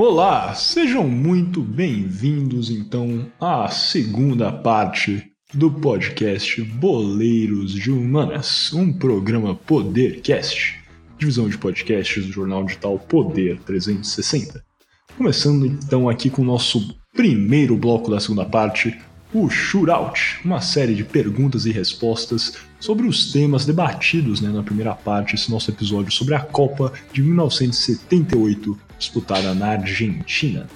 Olá, sejam muito bem-vindos então à segunda parte do podcast Boleiros de Humanas, um programa Podercast, divisão de podcasts do jornal digital Poder 360. Começando então aqui com o nosso primeiro bloco da segunda parte, o Shootout, uma série de perguntas e respostas sobre os temas debatidos né, na primeira parte desse nosso episódio sobre a Copa de 1978, disputada na Argentina.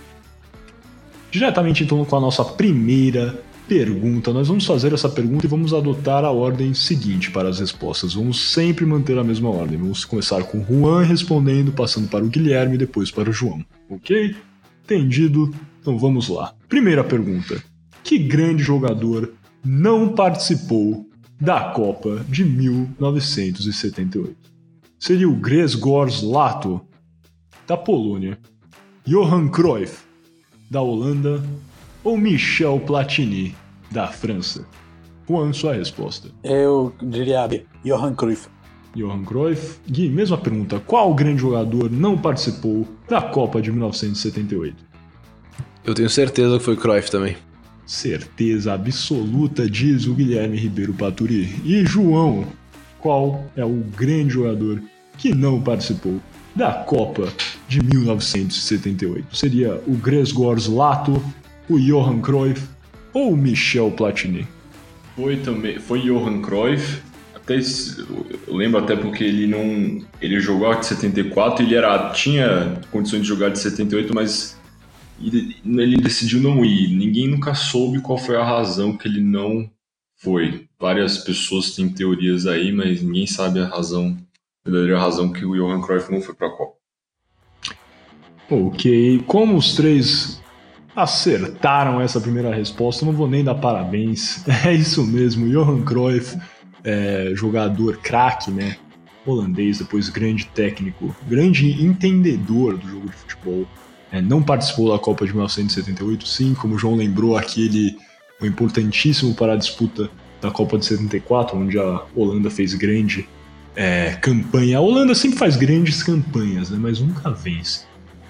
Diretamente então com a nossa primeira pergunta, nós vamos fazer essa pergunta e vamos adotar a ordem seguinte para as respostas. Vamos sempre manter a mesma ordem. Vamos começar com o Juan respondendo, passando para o Guilherme e depois para o João. Ok? Entendido? Então vamos lá. Primeira pergunta que grande jogador não participou da Copa de 1978? Seria o Grzegorz Lato, da Polônia, Johan Cruyff, da Holanda ou Michel Platini, da França? Juan, sua resposta. Eu diria B, Johan Cruyff. Johan Cruyff. Gui, mesma pergunta. Qual grande jogador não participou da Copa de 1978? Eu tenho certeza que foi Cruyff também. Certeza absoluta, diz o Guilherme Ribeiro Paturi. E João, qual é o grande jogador que não participou da Copa de 1978? Seria o Grzegorz Lato, o Johan Cruyff ou o Michel Platini? Foi também, foi Johan Cruyff. Até eu lembro até porque ele não, ele jogou de 74, ele era tinha condições de jogar de 78, mas ele decidiu não ir. Ninguém nunca soube qual foi a razão que ele não foi. Várias pessoas têm teorias aí, mas ninguém sabe a razão, a verdadeira razão que o Johan Cruyff não foi para a Copa. Ok, como os três acertaram essa primeira resposta, não vou nem dar parabéns. É isso mesmo, Johan Cruyff, é, jogador craque, né? Holandês, depois grande técnico, grande entendedor do jogo de futebol não participou da Copa de 1978, sim, como o João lembrou, aquele foi importantíssimo para a disputa da Copa de 74, onde a Holanda fez grande é, campanha. A Holanda sempre faz grandes campanhas, né, mas nunca vence.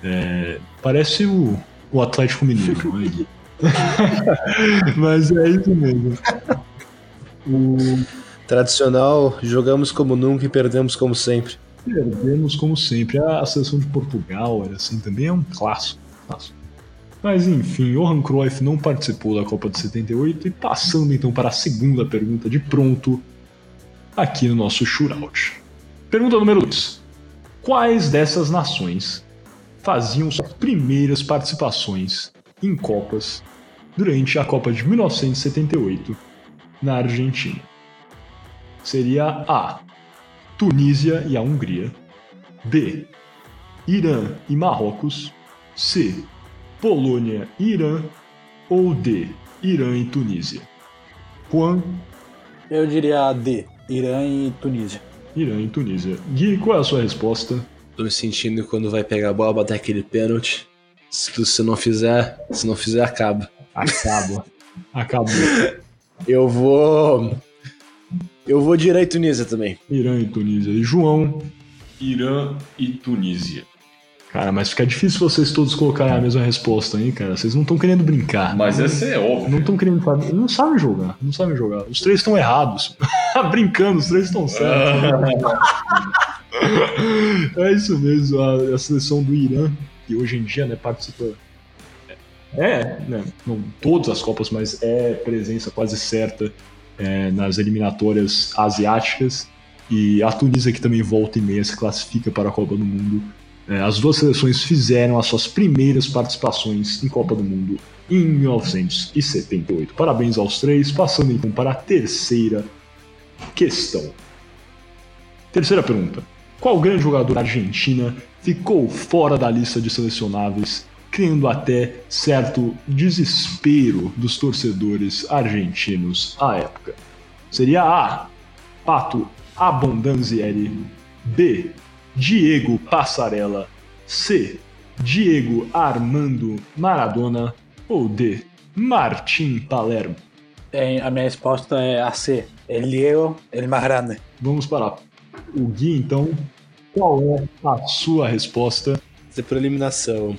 É, parece o, o Atlético Mineiro, né, mas é isso mesmo. O... Tradicional, jogamos como nunca e perdemos como sempre. Perdemos como sempre. A, seleção de Portugal era assim também, é um clássico. clássico. Mas enfim, Johan Cruyff não participou da Copa de 78 e passando então para a segunda pergunta de pronto aqui no nosso shootout. Pergunta número 2. Quais dessas nações faziam suas primeiras participações em Copas durante a Copa de 1978 na Argentina? Seria A. Tunísia e a Hungria. B. Irã e Marrocos. C. Polônia e Irã. Ou D. Irã e Tunísia. Juan? Eu diria D. Irã e Tunísia. Irã e Tunísia. Gui, qual é a sua resposta? Tô me sentindo quando vai pegar a bola, bater aquele pênalti. Se você não fizer, se não fizer, acaba. Acaba. Acabou. Eu vou eu vou de Irã e Tunísia também. Irã e Tunísia. E João? Irã e Tunísia. Cara, mas fica difícil vocês todos colocarem a mesma resposta, hein, cara? Vocês não estão querendo brincar. Mas essa é óbvio. Não estão querendo. Não sabem jogar. Não sabem jogar. Os três estão errados. Brincando, os três estão certos. é isso mesmo. A, a, seleção do Irã, que hoje em dia né, participa. É, né, não todas as Copas, mas é presença quase certa é, nas eliminatórias asiáticas e a Tunísia que também volta e meia se classifica para a Copa do Mundo. É, as duas seleções fizeram as suas primeiras participações em Copa do Mundo em 1978. Parabéns aos três, passando então para a terceira questão. Terceira pergunta: Qual grande jogador da Argentina ficou fora da lista de selecionáveis criando até certo desespero dos torcedores argentinos à época. Seria A. Pato Abondanzieri. B. Diego Passarella. C. Diego Armando Maradona. Ou D. Martim Palermo. É, a minha resposta é a C. El Diego El Magrande. Vamos para o Gui, então. Qual é a sua resposta? É por eliminação.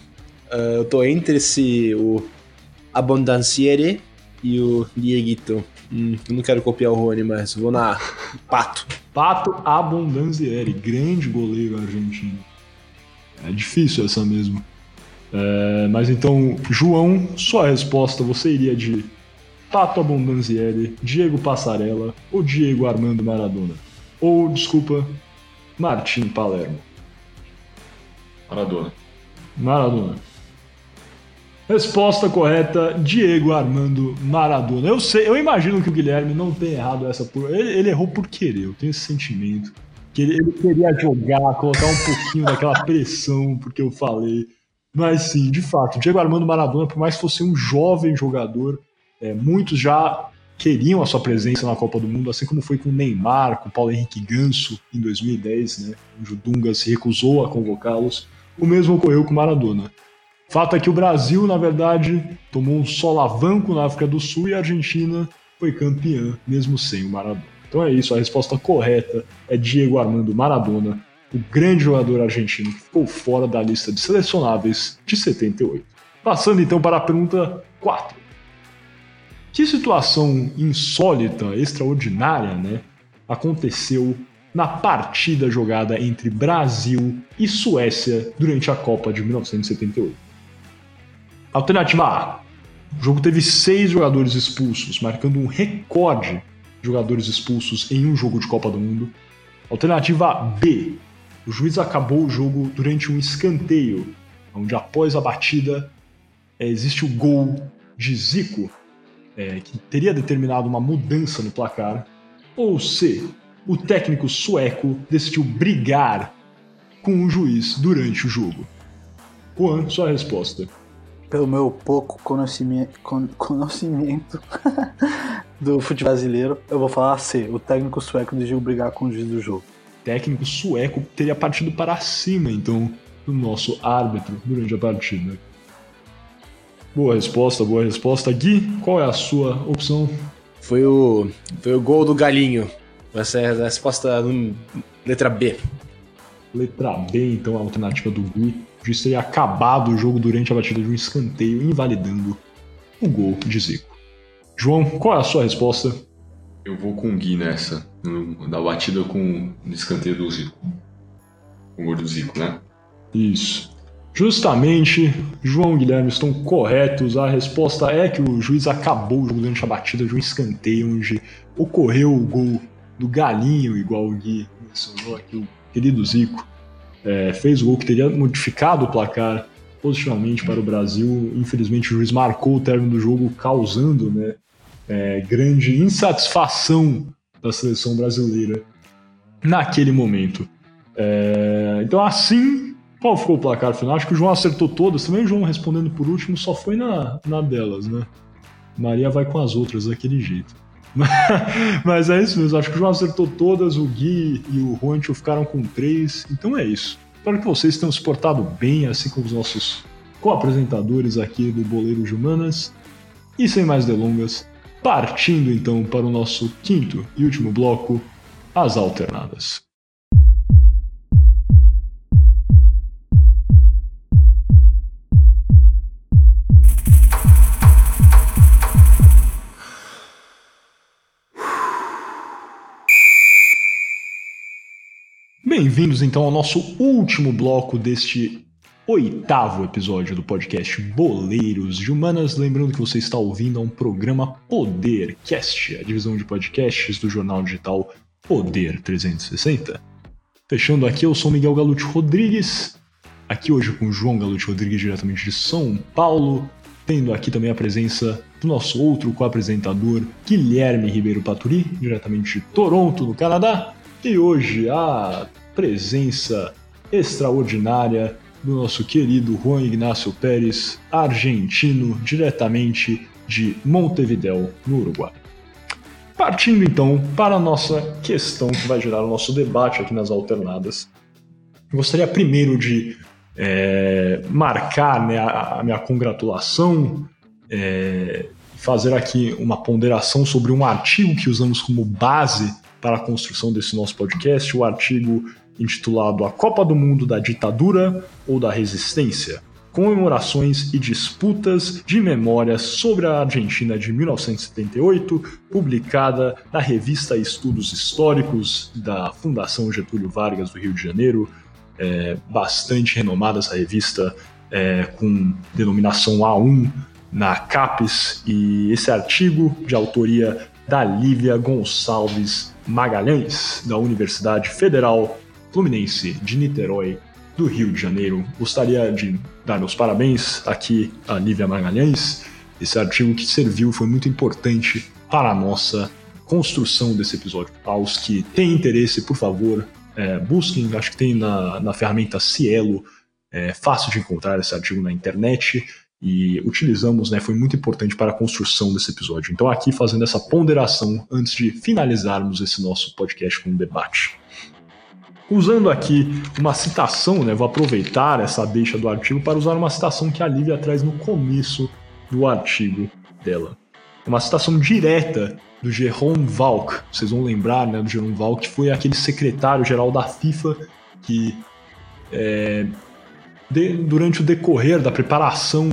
Uh, eu tô entre esse o Abondanciere e o Dieguito. Hum, eu não quero copiar o Rony, mas vou na Pato. Pato Abondanzieri, grande goleiro argentino. É difícil essa mesmo. É, mas então, João, sua resposta, você iria de Pato Abondanzieri, Diego Passarella ou Diego Armando Maradona? Ou, desculpa, Martim Palermo? Maradona. Maradona. Resposta correta, Diego Armando Maradona. Eu sei, eu imagino que o Guilherme não tenha errado essa por. Ele, ele errou por querer, eu tenho esse sentimento. Que ele, ele, queria jogar, colocar um pouquinho daquela pressão, porque eu falei. Mas sim, de fato, Diego Armando Maradona, por mais que fosse um jovem jogador, é, muitos já queriam a sua presença na Copa do Mundo, assim como foi com o Neymar, com o Paulo Henrique Ganso em 2010, né, o Dunga se recusou a convocá-los. O mesmo ocorreu com Maradona. Fato é que o Brasil, na verdade, tomou um solavanco na África do Sul e a Argentina foi campeã, mesmo sem o Maradona. Então é isso, a resposta correta é Diego Armando Maradona, o grande jogador argentino que ficou fora da lista de selecionáveis de 78. Passando então para a pergunta 4. Que situação insólita, extraordinária, né, aconteceu na partida jogada entre Brasil e Suécia durante a Copa de 1978? Alternativa A. O jogo teve seis jogadores expulsos, marcando um recorde de jogadores expulsos em um jogo de Copa do Mundo. Alternativa B. O juiz acabou o jogo durante um escanteio, onde após a batida é, existe o gol de Zico, é, que teria determinado uma mudança no placar. Ou C. O técnico sueco decidiu brigar com o juiz durante o jogo. Juan, sua resposta pelo meu pouco conhecimento, conhecimento do futebol brasileiro, eu vou falar C. O técnico sueco decidiu brigar com o juiz do jogo. Técnico sueco teria partido para cima, então, do nosso árbitro durante a partida. Boa resposta, boa resposta. Gui, qual é a sua opção? Foi o, foi o gol do Galinho. Essa é a resposta letra B. Letra B, então, a alternativa do Gui. O juiz teria acabado o jogo durante a batida de um escanteio, invalidando o gol de Zico. João, qual é a sua resposta? Eu vou com o Gui nessa, da batida com o escanteio do Zico. O gol do Zico, né? Isso. Justamente, João e Guilherme estão corretos. A resposta é que o juiz acabou o jogo durante a batida de um escanteio, onde ocorreu o gol do Galinho, igual o Gui mencionou aqui, o querido Zico é, fez o gol que teria modificado o placar positivamente para o Brasil. Infelizmente, o juiz marcou o término do jogo, causando né, é, grande insatisfação da seleção brasileira naquele momento. É, então, assim, qual ficou o placar final? Acho que o João acertou todas. Também o João respondendo por último só foi na, na delas, né? Maria vai com as outras daquele jeito. Mas é isso mesmo, acho que o João acertou todas, o Gui e o Juancho ficaram com três, então é isso. Espero que vocês tenham se portado bem, assim como os nossos co-apresentadores aqui do Boleiro de Humanas. E sem mais delongas, partindo então para o nosso quinto e último bloco, as alternadas. Bem-vindos então ao nosso último bloco deste oitavo episódio do podcast Boleiros de Humanas. Lembrando que você está ouvindo a um programa Podercast, a divisão de podcasts do jornal digital Poder 360. Fechando aqui, eu sou Miguel Galute Rodrigues, aqui hoje com João Galute Rodrigues, diretamente de São Paulo, tendo aqui também a presença do nosso outro co-apresentador, Guilherme Ribeiro Paturi, diretamente de Toronto, no Canadá. E hoje a presença extraordinária do nosso querido Juan Ignacio Pérez, argentino, diretamente de Montevideo, no Uruguai. Partindo então para a nossa questão que vai gerar o nosso debate aqui nas alternadas, gostaria primeiro de é, marcar né, a, a, minha congratulação, é, fazer aqui uma ponderação sobre um artigo que usamos como base para a construção desse nosso podcast, o artigo intitulado A Copa do Mundo da Ditadura ou da Resistência? comemorações e disputas de memória sobre a Argentina de 1978, publicada na revista Estudos Históricos da Fundação Getúlio Vargas do Rio de Janeiro. É, bastante renomada essa revista, é, com denominação A1 na CAPES, e esse artigo de autoria da Lívia Gonçalves Magalhães, da Universidade Federal Fluminense de Niterói, do Rio de Janeiro. Gostaria de dar meus parabéns aqui a Lívia Magalhães. Esse artigo que serviu foi muito importante para a nossa construção desse episódio. Aos que têm interesse, por favor, é, busquem, acho que tem na, na ferramenta Cielo, é fácil de encontrar esse artigo na internet e utilizamos, né, foi muito importante para a construção desse episódio. Então, aqui fazendo essa ponderação antes de finalizarmos esse nosso podcast com um debate. Usando aqui uma citação, né, vou aproveitar essa deixa do artigo para usar uma citação que a Lívia traz no começo do artigo dela. Uma citação direta do Jerome Valk. Vocês vão lembrar né, do Jerome Valk, que foi aquele secretário-geral da FIFA que, é, de, durante o decorrer da preparação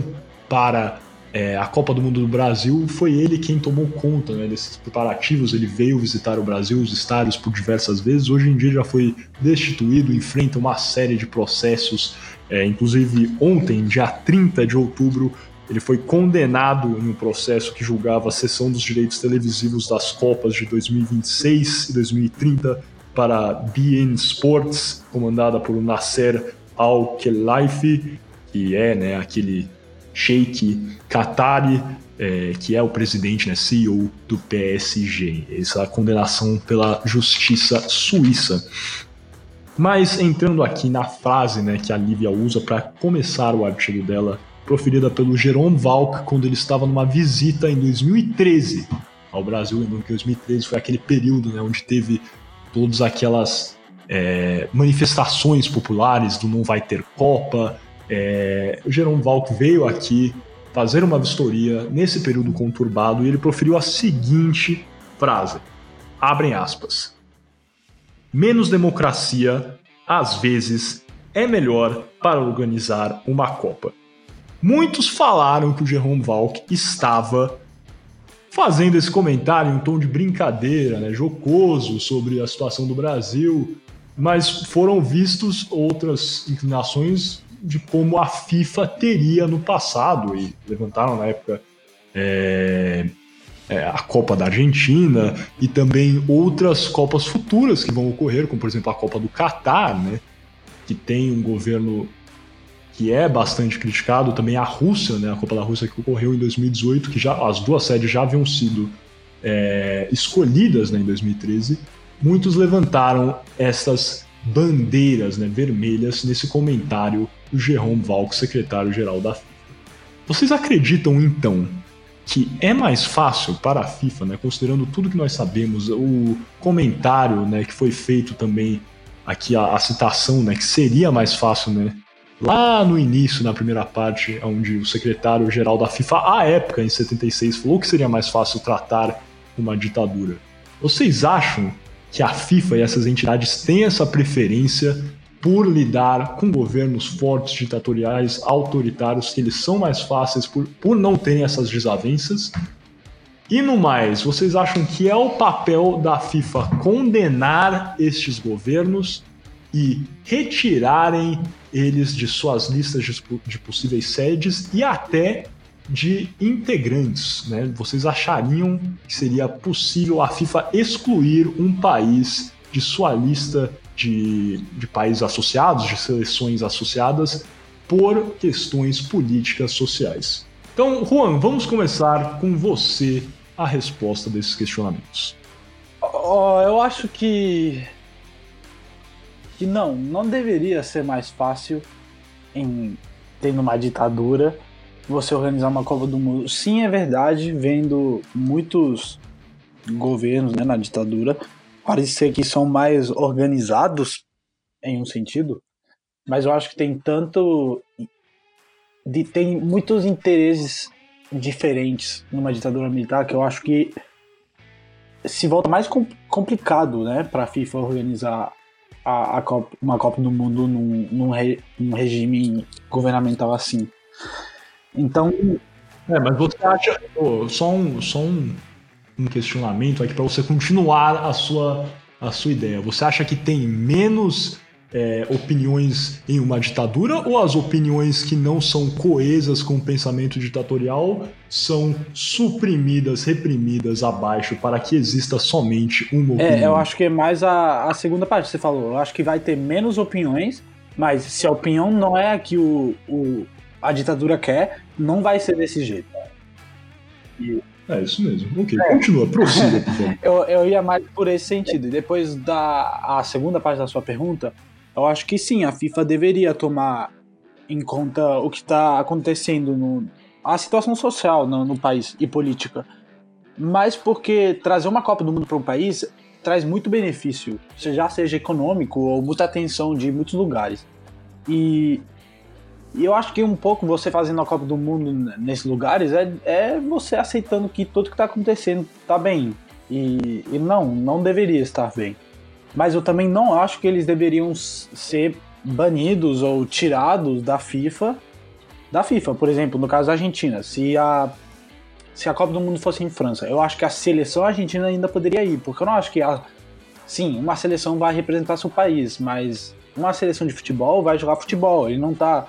para é, a Copa do Mundo do Brasil, foi ele quem tomou conta né, desses preparativos. Ele veio visitar o Brasil, os estádios, por diversas vezes. Hoje em dia já foi destituído, enfrenta uma série de processos. É, inclusive, ontem, dia 30 de outubro, ele foi condenado em um processo que julgava a cessão dos direitos televisivos das Copas de 2026 e 2030 para BN Sports, comandada por Nasser Al-Khelaifi, que é né, aquele Sheikh Qatari, é, que é o presidente, né, CEO do PSG. Essa condenação pela justiça suíça. Mas entrando aqui na frase né, que a Lívia usa para começar o artigo dela, proferida pelo Jerome Valk quando ele estava numa visita em 2013 ao Brasil. Lembrando que 2013 foi aquele período né, onde teve todas aquelas é, manifestações populares do não vai ter Copa. É, o Jerome Valk veio aqui fazer uma vistoria nesse período conturbado e ele proferiu a seguinte frase: abrem aspas. Menos democracia, às vezes, é melhor para organizar uma Copa. Muitos falaram que o Jerome Valk estava fazendo esse comentário em um tom de brincadeira, né, jocoso sobre a situação do Brasil, mas foram vistos outras inclinações de como a FIFA teria no passado e levantaram na época é, é, a Copa da Argentina e também outras Copas futuras que vão ocorrer, como por exemplo a Copa do Catar, né, que tem um governo que é bastante criticado, também a Rússia, né, a Copa da Rússia que ocorreu em 2018, que já as duas sedes já haviam sido é, escolhidas né, em 2013, muitos levantaram essas bandeiras né, vermelhas nesse comentário do Jerome Valk, secretário-geral da FIFA. Vocês acreditam então que é mais fácil para a FIFA, né, considerando tudo que nós sabemos, o comentário né, que foi feito também aqui, a, a citação, né, que seria mais fácil né, lá no início, na primeira parte, onde o secretário-geral da FIFA, à época, em 76, falou que seria mais fácil tratar uma ditadura. Vocês acham que a FIFA e essas entidades têm essa preferência por lidar com governos fortes, ditatoriais, autoritários, que eles são mais fáceis por, por não terem essas desavenças? E no mais, vocês acham que é o papel da FIFA condenar estes governos e retirarem eles de suas listas de, de possíveis sedes e até de integrantes. Né? Vocês achariam que seria possível a FIFA excluir um país de sua lista de, de países associados, de seleções associadas, por questões políticas sociais? Então, Juan, vamos começar com você a resposta desses questionamentos. Oh, eu acho que que não, não deveria ser mais fácil em tendo uma ditadura você organizar uma Copa do Mundo. Sim, é verdade, vendo muitos governos né, na ditadura parecer que são mais organizados em um sentido, mas eu acho que tem tanto de, tem muitos interesses diferentes numa ditadura militar que eu acho que se volta mais complicado, né, para a FIFA organizar a, a Copa, uma Copa do Mundo num, num, re, num regime governamental assim. Então. É, mas você acha. Oh, só um, só um, um questionamento aqui para você continuar a sua, a sua ideia. Você acha que tem menos é, opiniões em uma ditadura ou as opiniões que não são coesas com o pensamento ditatorial são suprimidas, reprimidas abaixo para que exista somente uma opinião? É, eu acho que é mais a, a segunda parte que você falou. Eu acho que vai ter menos opiniões, mas se a opinião não é a que o, o a ditadura quer, não vai ser desse jeito. E... É isso mesmo. Ok, é. continua, prossiga, por favor. eu, eu ia mais por esse sentido. E depois da a segunda parte da sua pergunta, eu acho que sim, a FIFA deveria tomar em conta o que está acontecendo no a situação social no, no, país e política. Mas porque trazer uma Copa do Mundo para um país traz muito benefício, seja seja econômico ou muita atenção de muitos lugares. E, e eu acho que um pouco você fazendo a Copa do Mundo nesses lugares é, é você aceitando que tudo que está acontecendo está bem. E, e não, não deveria estar bem mas eu também não acho que eles deveriam ser banidos ou tirados da FIFA. Da FIFA, por exemplo, no caso da Argentina, se a se a Copa do Mundo fosse em França, eu acho que a seleção argentina ainda poderia ir, porque eu não acho que a sim, uma seleção vai representar seu país, mas uma seleção de futebol vai jogar futebol, ele não tá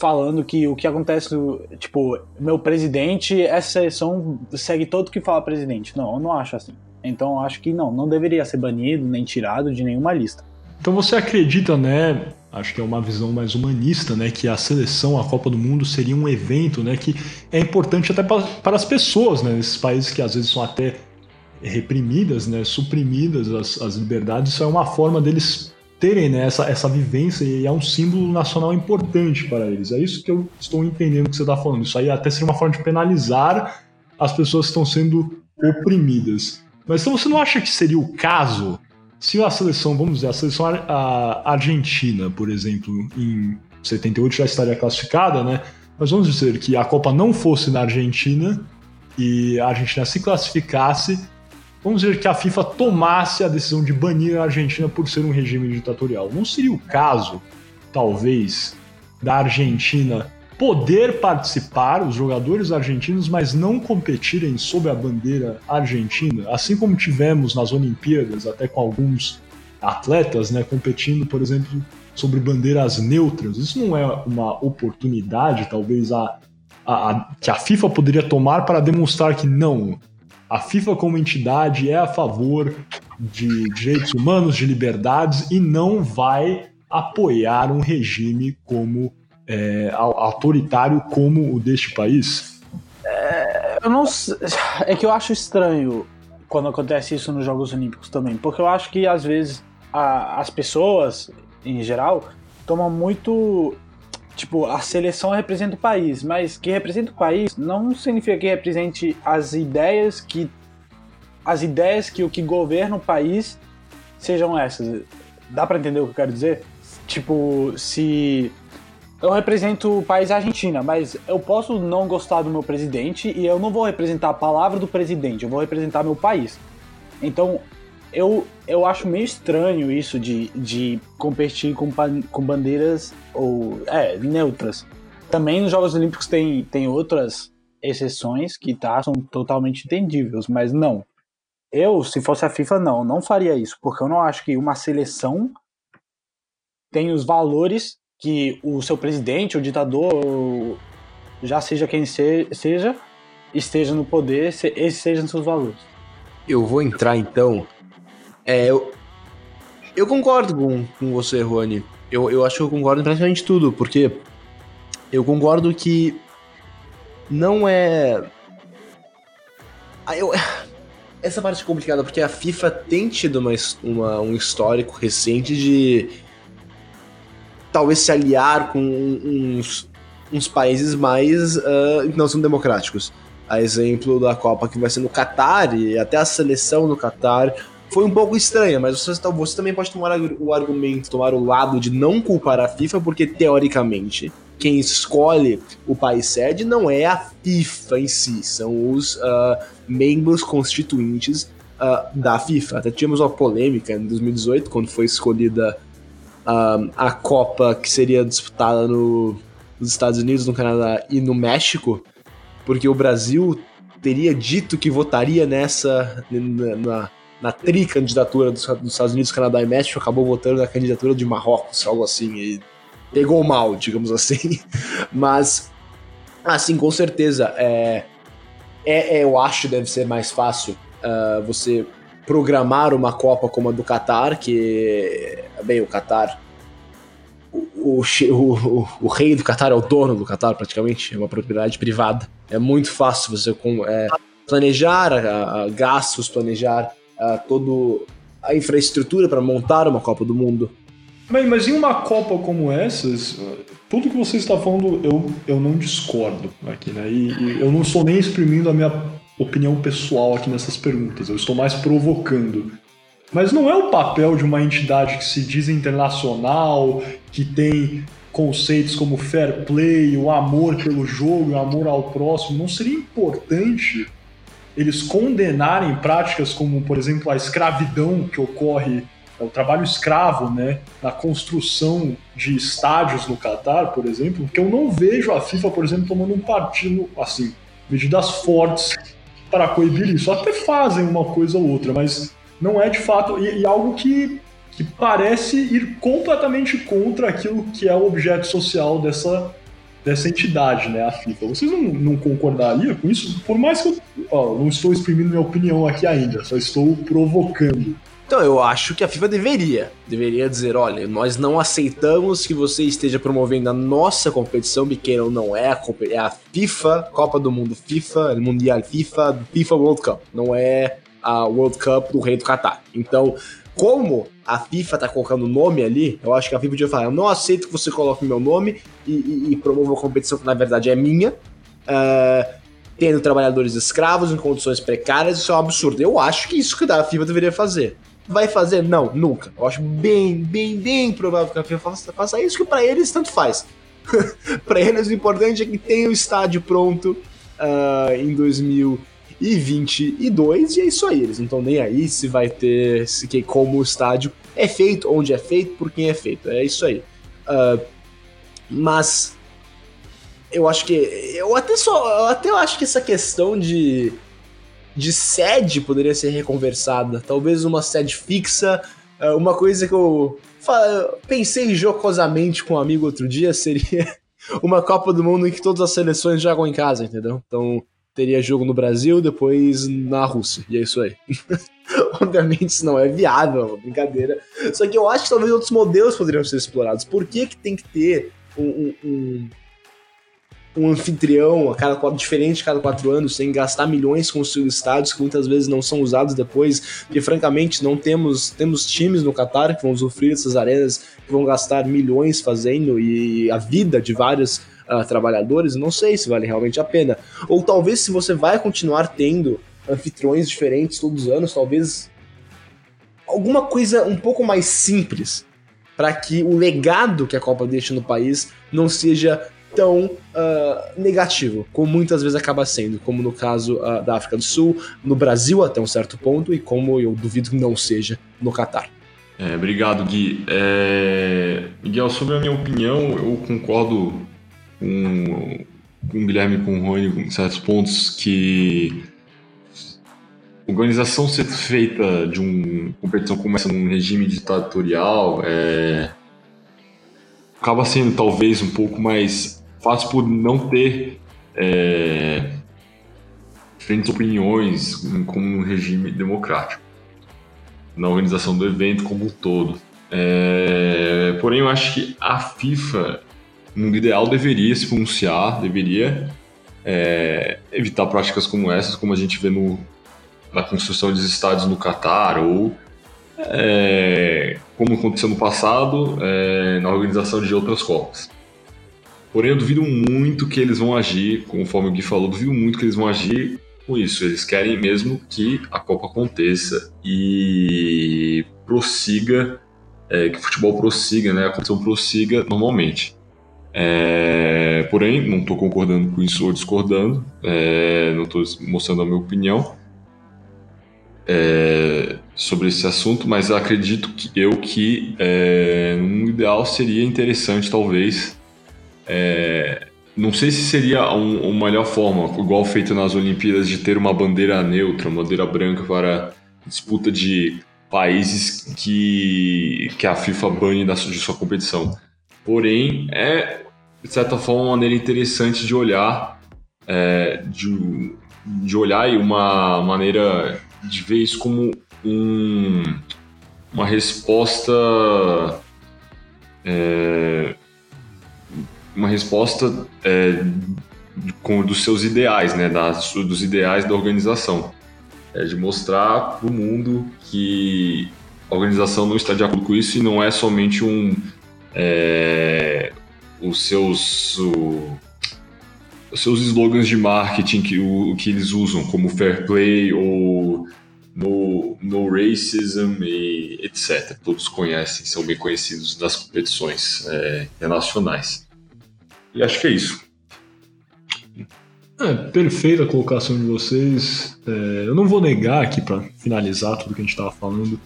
falando que o que acontece, tipo, meu presidente, essa seleção segue todo que fala presidente. Não, eu não acho assim. Então acho que não, não deveria ser banido nem tirado de nenhuma lista. Então você acredita, né? Acho que é uma visão mais humanista, né? Que a seleção, a Copa do Mundo seria um evento, né? Que é importante até para, para as pessoas, né? Nesses países que às vezes são até reprimidas, né? Suprimidas as, as liberdades, isso é uma forma deles terem né, essa, essa vivência e é um símbolo nacional importante para eles. É isso que eu estou entendendo que você está falando. Isso aí até seria uma forma de penalizar as pessoas que estão sendo oprimidas. Mas então você não acha que seria o caso se a seleção, vamos dizer, a seleção a argentina, por exemplo, em 78 já estaria classificada, né? Mas vamos dizer que a Copa não fosse na Argentina e a Argentina se classificasse, vamos dizer que a FIFA tomasse a decisão de banir a Argentina por ser um regime ditatorial. Não seria o caso, talvez, da Argentina poder participar, os jogadores argentinos, mas não competirem sob a bandeira argentina, assim como tivemos nas Olimpíadas, até com alguns atletas né, competindo, por exemplo, sobre bandeiras neutras. Isso não é uma oportunidade, talvez, a, a, a, que a FIFA poderia tomar para demonstrar que não, a FIFA como entidade é a favor de direitos humanos, de liberdades e não vai apoiar um regime como é, autoritário como o deste país? É, eu não é que eu acho estranho quando acontece isso nos Jogos Olímpicos também, porque eu acho que às vezes a, as pessoas em geral tomam muito tipo a seleção representa o país, mas que representa o país não significa que represente as ideias que as ideias que o que governa o país sejam essas. Dá para entender o que eu quero dizer? Tipo, se eu represento o país Argentina, mas eu posso não gostar do meu presidente e eu não vou representar a palavra do presidente, eu vou representar meu país. Então, eu, eu acho meio estranho isso de, de competir com, com bandeiras ou é, neutras. Também nos Jogos Olímpicos tem, tem outras exceções que tá, são totalmente entendíveis, mas não. Eu, se fosse a FIFA, não, não faria isso, porque eu não acho que uma seleção tem os valores que o seu presidente, o ditador, já seja quem seja, esteja no poder, esses sejam seus valores. Eu vou entrar então. É, eu, eu concordo com, com você, Rony. Eu, eu acho que eu concordo em praticamente tudo, porque eu concordo que não é. Ah, eu, essa parte é complicada, porque a FIFA tem tido uma, uma, um histórico recente de talvez se aliar com uns, uns países mais uh, não são democráticos. A exemplo da Copa que vai ser no Catar e até a seleção no Catar foi um pouco estranha, mas você, você também pode tomar o argumento, tomar o lado de não culpar a FIFA, porque teoricamente quem escolhe o país sede não é a FIFA em si, são os uh, membros constituintes uh, da FIFA. Até tivemos uma polêmica em 2018, quando foi escolhida uh, a Copa que seria disputada no, nos Estados Unidos, no Canadá e no México, porque o Brasil teria dito que votaria nessa na, na, na tri-candidatura dos, dos, Estados Unidos, Canadá e México, acabou votando na candidatura de Marrocos, algo assim, e pegou mal, digamos assim. Mas, assim, com certeza, é, é, é eu acho deve ser mais fácil uh, você programar uma Copa como a do Qatar, que, bem, o Qatar o, o, o, rei do Qatar é o dono do Qatar, praticamente, é uma propriedade privada. É muito fácil você é, planejar a, a gastos, planejar a, todo a infraestrutura para montar uma Copa do Mundo. Bem, mas em uma Copa como essas, tudo que você está falando eu, eu não discordo aqui, né? E, e eu não estou nem exprimindo a minha opinião pessoal aqui nessas perguntas, eu estou mais provocando. Mas não é o papel de uma entidade que se diz internacional, que tem conceitos como fair play, o amor pelo jogo, o amor ao próximo. Não seria importante eles condenarem práticas como, por exemplo, a escravidão que ocorre, o trabalho escravo, né, na construção de estádios no Catar, por exemplo, porque eu não vejo a FIFA, por exemplo, tomando um partido assim, medidas fortes para coibir isso. Até fazem uma coisa ou outra, mas não é de fato e, e algo que, que parece ir completamente contra aquilo que é o objeto social dessa, dessa entidade, né, a FIFA. Vocês não, não concordariam com isso? Por mais que eu ó, não estou exprimindo minha opinião aqui ainda, só estou provocando. Então, eu acho que a FIFA deveria. Deveria dizer: olha, nós não aceitamos que você esteja promovendo a nossa competição, ou não é a, é a FIFA, Copa do Mundo FIFA, Mundial FIFA, FIFA World Cup. Não é a World Cup do Rei do Qatar. Então, como a FIFA tá colocando o nome ali, eu acho que a FIFA podia falar: eu não aceito que você coloque meu nome e, e, e promova uma competição que na verdade é minha. Uh, tendo trabalhadores escravos em condições precárias, isso é um absurdo. Eu acho que isso que a FIFA deveria fazer. Vai fazer? Não, nunca. Eu acho bem, bem, bem provável que a FIFA faça, isso, que para eles tanto faz. para eles o importante é que tenha o estádio pronto uh, em 2000 e 22, e é isso aí. Eles não estão nem aí se vai ter, se que, como o estádio é feito, onde é feito, por quem é feito. É isso aí. Uh, mas eu acho que. Eu até só. Eu até acho que essa questão de. De sede poderia ser reconversada. Talvez uma sede fixa. Uh, uma coisa que eu pensei jocosamente com um amigo outro dia seria uma Copa do Mundo em que todas as seleções jogam em casa, entendeu? Então, teria jogo no Brasil, depois na Rússia. E é isso aí. Obviamente isso não é viável, é uma brincadeira. Só que eu acho que talvez outros modelos poderiam ser explorados. Por que, que tem que ter um, um, um anfitrião a cada quatro, diferente a cada quatro anos, sem gastar milhões com os estádios que muitas vezes não são usados depois? Porque francamente não temos, temos times no Qatar que vão sofrer essas arenas, que vão gastar milhões fazendo e a vida de vários uh, trabalhadores, não sei se vale realmente a pena. Ou talvez se você vai continuar tendo anfitriões diferentes todos os anos, talvez alguma coisa um pouco mais simples para que o legado que a Copa deixa no país não seja tão uh, negativo, como muitas vezes acaba sendo, como no caso uh, da África do Sul, no Brasil até um certo ponto, e como eu duvido que não seja no Catar. É, obrigado, Gui. É... Miguel, sobre a minha opinião, eu concordo com, com o Guilherme com o Rony em certos pontos que organização ser feita de uma competição como essa num regime ditatorial é, acaba sendo talvez um pouco mais fácil por não ter é, diferentes opiniões como um regime democrático na organização do evento como um todo. É, porém, eu acho que a FIFA no ideal deveria se pronunciar, deveria é, evitar práticas como essas, como a gente vê no, na construção dos estádios no Catar, ou é, como aconteceu no passado, é, na organização de outras Copas. Porém, eu duvido muito que eles vão agir, conforme o Gui falou, duvido muito que eles vão agir com isso. Eles querem mesmo que a Copa aconteça e prossiga, é, que o futebol prossiga, né, a competição prossiga normalmente. É, porém, não estou concordando com isso ou discordando, é, não estou mostrando a minha opinião. É, sobre esse assunto, mas acredito que eu que é, um ideal seria interessante, talvez. É, não sei se seria um, uma melhor forma, igual feito nas Olimpíadas, de ter uma bandeira neutra, uma bandeira branca para disputa de países que, que a FIFA bane da, de sua competição. Porém, é de certa forma uma maneira interessante de olhar, é, de, de olhar e uma maneira de ver isso como um, uma resposta é, uma resposta é, com, dos seus ideais, né, das, dos ideais da organização. É de mostrar para o mundo que a organização não está de acordo com isso e não é somente um. É, os seus. O, seus slogans de marketing que, o, que eles usam, como fair play ou no, no racism e etc. Todos conhecem, são bem conhecidos nas competições é, internacionais. E acho que é isso. É, perfeita a colocação de vocês. É, eu não vou negar aqui para finalizar tudo que a gente estava falando.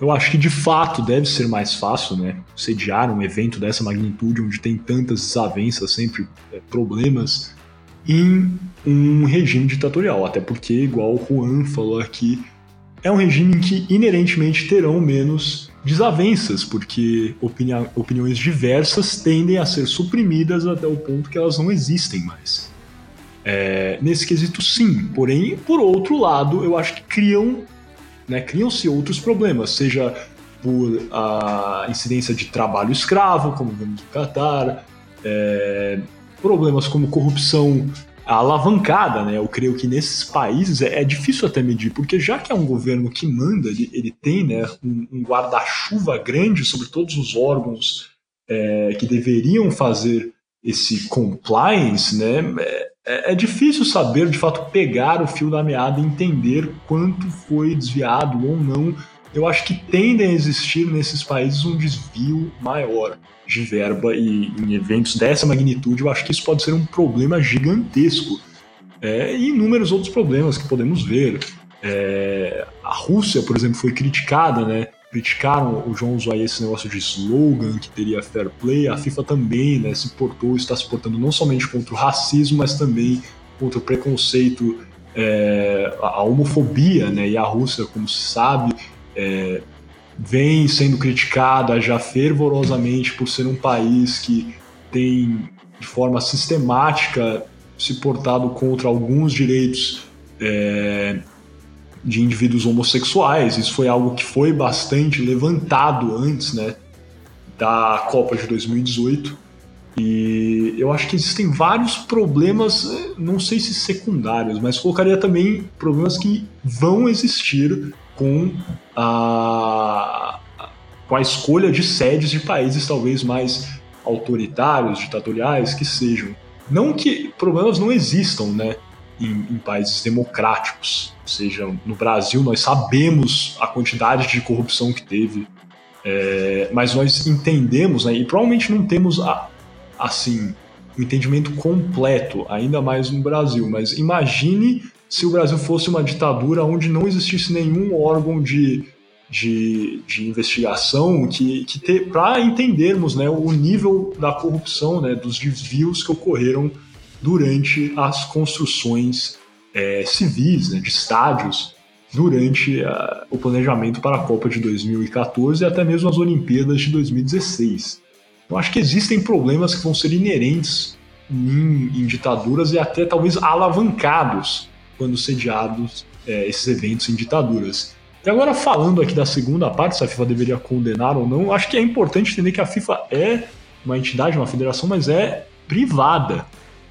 Eu acho que de fato deve ser mais fácil, né? Sediar um evento dessa magnitude, onde tem tantas desavenças, sempre é, problemas, em um regime ditatorial. Até porque, igual o Juan falou aqui, é um regime em que inerentemente terão menos desavenças, porque opini opiniões diversas tendem a ser suprimidas até o ponto que elas não existem mais. É, nesse quesito, sim. Porém, por outro lado, eu acho que criam, né, criam-se outros problemas, seja por a incidência de trabalho escravo, como vemos no Catar, é, problemas como corrupção alavancada, né? Eu creio que nesses países é, é, difícil até medir, porque já que é um governo que manda, ele, ele tem né, um, um guarda-chuva grande sobre todos os órgãos é, que deveriam fazer esse compliance, né? É, é, é, difícil saber, de fato, pegar o fio da meada e entender quanto foi desviado ou não. Eu acho que tendem a existir nesses países um desvio maior de verba e em eventos dessa magnitude, eu acho que isso pode ser um problema gigantesco. É, e inúmeros outros problemas que podemos ver. É, a Rússia, por exemplo, foi criticada, né? Criticaram o João usou esse negócio de slogan que teria fair play. A FIFA também né, se portou, está se portando não somente contra o racismo, mas também contra o preconceito, é, a homofobia, né? E a Rússia, como se sabe, é, vem sendo criticada já fervorosamente por ser um país que tem de forma sistemática se portado contra alguns direitos é, de indivíduos homossexuais. Isso foi algo que foi bastante levantado antes né, da Copa de 2018. E eu acho que existem vários problemas, não sei se secundários, mas colocaria também problemas que vão existir com a, com a escolha de sedes de países talvez mais autoritários, ditatoriais que sejam. Não que problemas não existam, né? Em, em, países democráticos. Ou seja, no Brasil nós sabemos a quantidade de corrupção que teve, é, mas nós entendemos, né, e provavelmente não temos a, assim um entendimento completo, ainda mais no Brasil. Mas imagine se o Brasil fosse uma ditadura onde não existisse nenhum órgão de, de, de investigação que, que para entendermos né, o nível da corrupção, né, dos desvios que ocorreram durante as construções é, civis, né, de estádios, durante uh, o planejamento para a Copa de 2014 e até mesmo as Olimpíadas de 2016. Eu acho que existem problemas que vão ser inerentes em, em ditaduras e até talvez alavancados quando sediados é, esses eventos em ditaduras. E agora, falando aqui da segunda parte, se a FIFA deveria condenar ou não, acho que é importante entender que a FIFA é uma entidade, uma federação, mas é privada.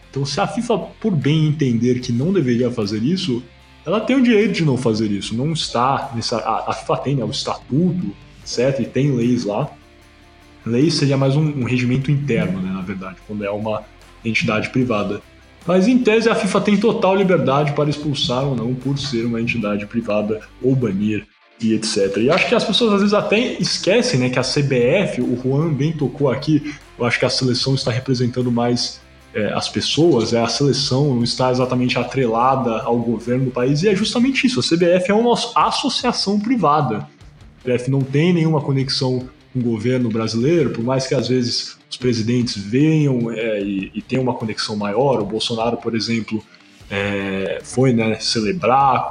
Então, se a FIFA, por bem entender que não deveria fazer isso, ela tem o direito de não fazer isso. Não está nessa. A, a FIFA tem né, o estatuto, etc., e tem leis lá. Leis seria mais um, um regimento interno, né, na verdade, quando é uma entidade privada. Mas em tese a FIFA tem total liberdade para expulsar ou não por ser uma entidade privada ou banir e etc. E acho que as pessoas às vezes até esquecem né, que a CBF, o Juan bem tocou aqui, eu acho que a seleção está representando mais é, as pessoas, é, a seleção não está exatamente atrelada ao governo do país, e é justamente isso. A CBF é uma associação privada. A CBF não tem nenhuma conexão com o governo brasileiro, por mais que às vezes os presidentes venham é, e, e tenham uma conexão maior. O Bolsonaro, por exemplo, é, foi né, celebrar,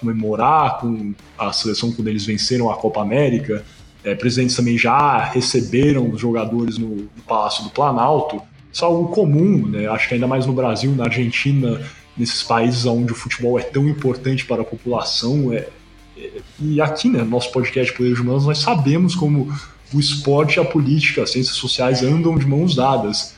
comemorar, com a seleção quando eles venceram a Copa América. É, presidentes também já receberam os jogadores no, no Palácio do Planalto. Isso é algo comum, né? acho que ainda mais no Brasil, na Argentina, nesses países onde o futebol é tão importante para a população. É, é, e aqui, né, no nosso podcast Poderes Humanos, nós sabemos como o esporte, a política, as ciências sociais andam de mãos dadas.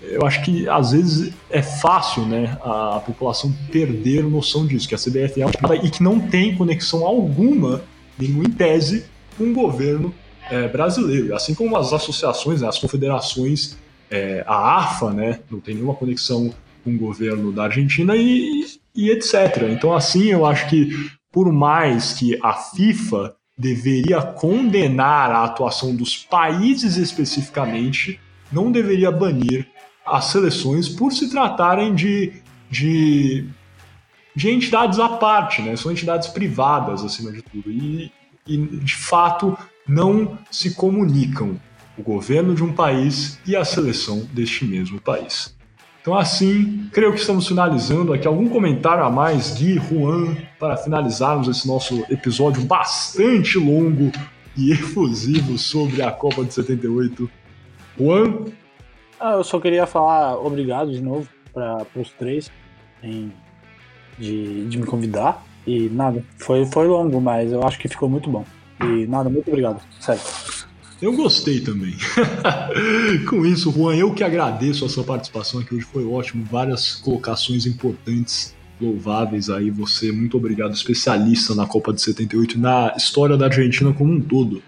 Eu acho que às vezes é fácil né, a população perder noção disso, que a CBF é uma e que não tem conexão alguma, nenhuma em tese, com o governo é, brasileiro. Assim como as associações, né, as confederações é, a AFA, né, não tem nenhuma conexão com o governo da Argentina e, e etc. Então, assim, eu acho que por mais que a FIFA deveria condenar a atuação dos países especificamente, não deveria banir as seleções por se tratarem de, de, de entidades à parte, né? São entidades privadas acima de tudo e, e de fato não se comunicam o governo de um país e a seleção deste mesmo país. Então, assim, creio que estamos finalizando aqui. Algum comentário a mais, Gui, Juan, para finalizarmos esse nosso episódio bastante longo e efusivo sobre a Copa de 78. Juan? Ah, eu só queria falar obrigado de novo para os três em, de, de me convidar. E nada, foi, foi longo, mas eu acho que ficou muito bom. E nada, muito obrigado, sério. Eu gostei também. Com isso, Juan, eu que agradeço a sua participação aqui hoje, foi ótimo. Várias colocações importantes, louváveis aí. Você, muito obrigado, especialista na Copa de 78 e na história da Argentina como um todo.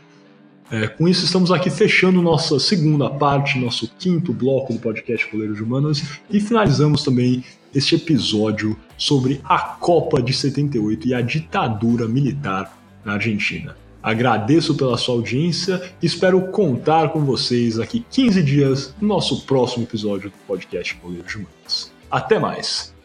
É, com isso, estamos aqui fechando nossa segunda parte, nosso quinto bloco do podcast Coleiros de Humanas e finalizamos também este episódio sobre a Copa de 78 e a ditadura militar na Argentina. Agradeço pela sua audiência e espero contar com vocês aqui 15 dias no nosso próximo episódio do podcast Poder de Humanos. Até mais!